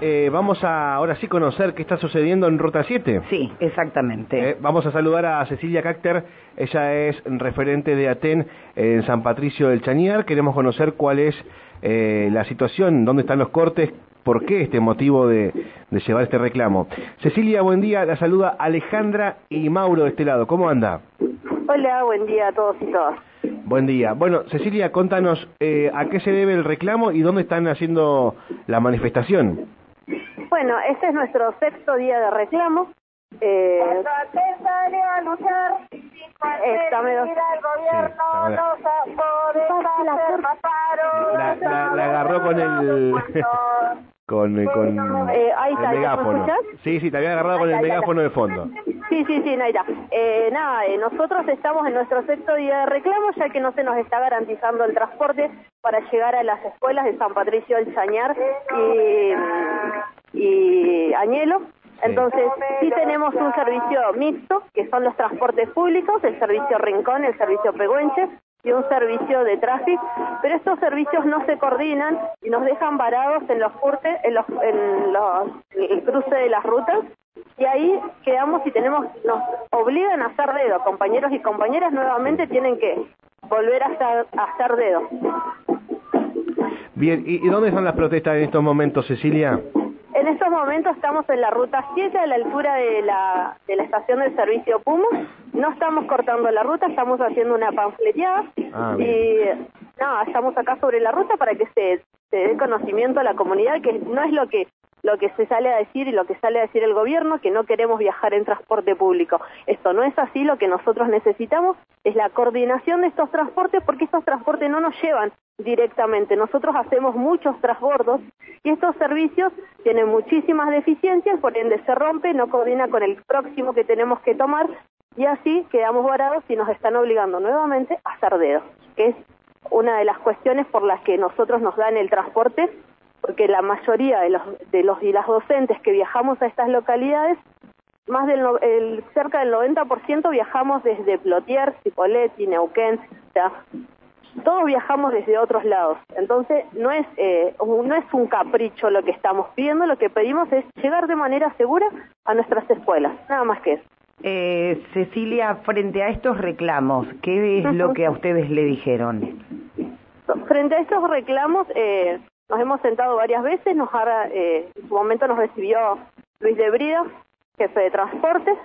eh, vamos a ahora sí conocer qué está sucediendo en Ruta 7. Sí, exactamente. Eh, vamos a saludar a Cecilia Cácter, ella es referente de ATEN en San Patricio del Chañar. Queremos conocer cuál es eh, la situación, dónde están los cortes, por qué este motivo de, de llevar este reclamo. Cecilia, buen día, la saluda Alejandra y Mauro de este lado. ¿Cómo anda? Hola, buen día a todos y todas. Buen día. Bueno, Cecilia, contanos eh, a qué se debe el reclamo y dónde están haciendo la manifestación. Bueno, este es nuestro sexto día de reclamo. Eh, a luchar, Dame dos. La, la, la agarró con el... con, con Eh, ahí está, el ¿me megáfono. escuchás? Sí, sí, te había agarrado con el megáfono de fondo. Sí, sí, sí, Naira. Eh, nada, eh, nosotros estamos en nuestro sexto día de reclamo ya que no se nos está garantizando el transporte para llegar a las escuelas de San Patricio del Chañar y, y Añelo. Entonces, sí tenemos un servicio mixto, que son los transportes públicos, el servicio Rincón, el servicio Pehuenche y un servicio de tráfico, pero estos servicios no se coordinan y nos dejan varados en los curtes, en los, en los el cruce de las rutas y ahí quedamos y tenemos nos obligan a hacer dedo, compañeros y compañeras nuevamente tienen que volver a hacer, a hacer dedo. Bien, ¿y, y dónde están las protestas en estos momentos, Cecilia? En estos momentos estamos en la ruta 7 a la altura de la, de la estación del servicio Puma. No estamos cortando la ruta, estamos haciendo una panfleteada Ah, y nada, estamos acá sobre la ruta para que se, se dé conocimiento a la comunidad que no es lo que lo que se sale a decir y lo que sale a decir el gobierno, que no queremos viajar en transporte público. Esto no es así, lo que nosotros necesitamos es la coordinación de estos transportes porque estos transportes no nos llevan directamente. Nosotros hacemos muchos transbordos y estos servicios tienen muchísimas deficiencias, por ende se rompe, no coordina con el próximo que tenemos que tomar y así quedamos varados y nos están obligando nuevamente a hacer dedos, que es una de las cuestiones por las que nosotros nos dan el transporte porque la mayoría de los, de los y las docentes que viajamos a estas localidades, más del el, cerca del 90% viajamos desde Plotier, Cipolletti, Neuquén, todos viajamos desde otros lados. Entonces, no es, eh, no es un capricho lo que estamos pidiendo, lo que pedimos es llegar de manera segura a nuestras escuelas, nada más que eso. Eh, Cecilia, frente a estos reclamos, ¿qué es lo que a ustedes le dijeron? Frente a estos reclamos, eh, nos hemos sentado varias veces, nos ha- eh, en su momento nos recibió Luis de Brida, jefe de transportes,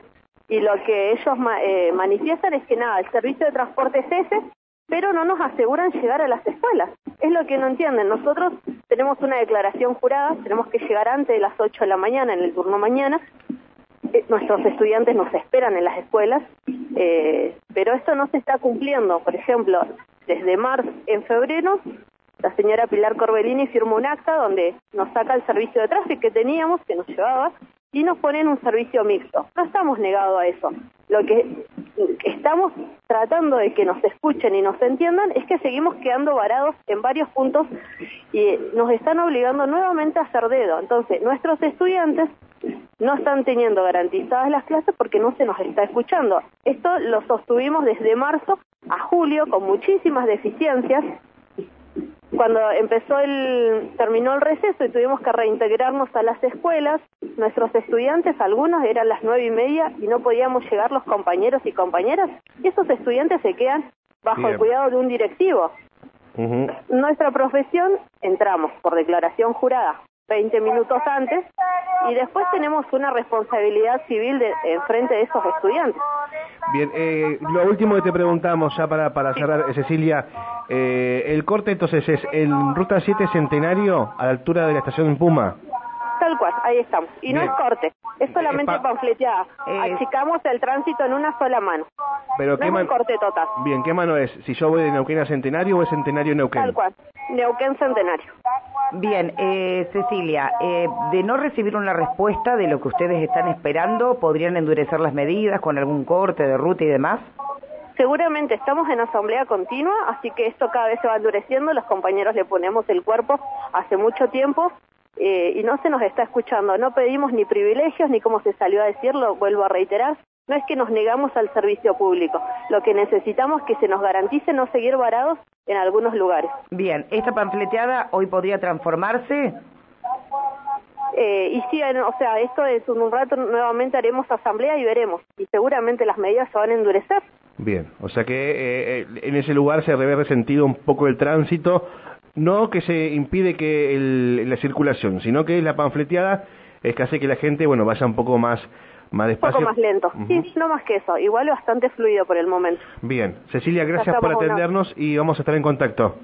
y lo que ellos eh, manifiestan es que nada, el servicio de transporte es ese, pero no nos aseguran llegar a las escuelas. Es lo que no entienden. Nosotros tenemos una declaración jurada, tenemos que llegar antes de las 8 de la mañana, en el turno mañana, eh, nuestros estudiantes nos esperan en las escuelas, eh, pero esto no se está cumpliendo. Por ejemplo, desde marzo, en febrero, la señora Pilar Corbellini firmó un acta donde nos saca el servicio de tráfico que teníamos, que nos llevaba, y nos ponen un servicio mixto. No estamos negados a eso. Lo que estamos tratando de que nos escuchen y nos entiendan es que seguimos quedando varados en varios puntos y nos están obligando nuevamente a hacer dedo. Entonces, nuestros estudiantes no están teniendo garantizadas las clases porque no se nos está escuchando. Esto lo sostuvimos desde marzo a julio con muchísimas deficiencias. Cuando empezó el, terminó el receso y tuvimos que reintegrarnos a las escuelas, nuestros estudiantes, algunos eran las nueve y media y no podíamos llegar los compañeros y compañeras, y esos estudiantes se quedan bajo Bien. el cuidado de un directivo. Nuestra profesión entramos por declaración jurada 20 minutos antes y después tenemos una responsabilidad civil de, en frente de esos estudiantes. Bien, eh, lo último que te preguntamos ya para, para cerrar, eh, Cecilia, eh, el corte entonces es en Ruta 7 Centenario a la altura de la estación Puma. Tal cual, ahí estamos. Y no es corte, es solamente Eh, pa- panfleteada. Eh, Achicamos el tránsito en una sola mano. Pero No ¿qué es un corte total. Bien, ¿qué mano es? Si yo voy de Neuquén a Centenario o es Centenario a Neuquén. Tal cual. Neuquén Centenario. Bien, eh, Cecilia, eh, de no recibir una respuesta de lo que ustedes están esperando, ¿podrían endurecer las medidas con algún corte de ruta y demás? Seguramente estamos en asamblea continua, así que esto cada vez se va endureciendo, los compañeros le ponemos el cuerpo hace mucho tiempo eh, y no se nos está escuchando. No pedimos ni privilegios, ni como se salió a decirlo, vuelvo a reiterar, no es que nos negamos al servicio público, lo que necesitamos es que se nos garantice no seguir varados en algunos lugares. Bien, ¿esta panfleteada hoy podría transformarse? Eh, y sí, o sea, esto es en un rato nuevamente haremos asamblea y veremos. Y seguramente las medidas se van a endurecer. Bien, o sea que eh, eh, en ese lugar se ve resentido un poco el tránsito, no que se impide que el- la circulación, sino que la panfleteada es que hace que la gente, bueno, vaya un poco más, más Un poco más lento. Sí, no más que eso. Igual bastante fluido por el momento. Bien, Cecilia, gracias por atendernos y vamos a estar en contacto.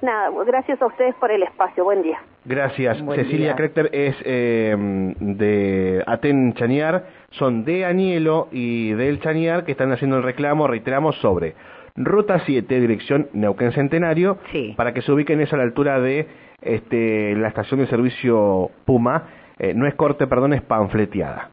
Nada, gracias a ustedes por el espacio. Buen día. Gracias. Buen Cecilia. Krechter es eh, de Aten Chañar, son de Anielo y del Chañar que están haciendo el reclamo, reiteramos, sobre Ruta 7, dirección Neuquén Centenario, Sí. para que se ubiquen eso a la altura de este, la estación de servicio Puma, eh, no es corte, perdón, es panfleteada.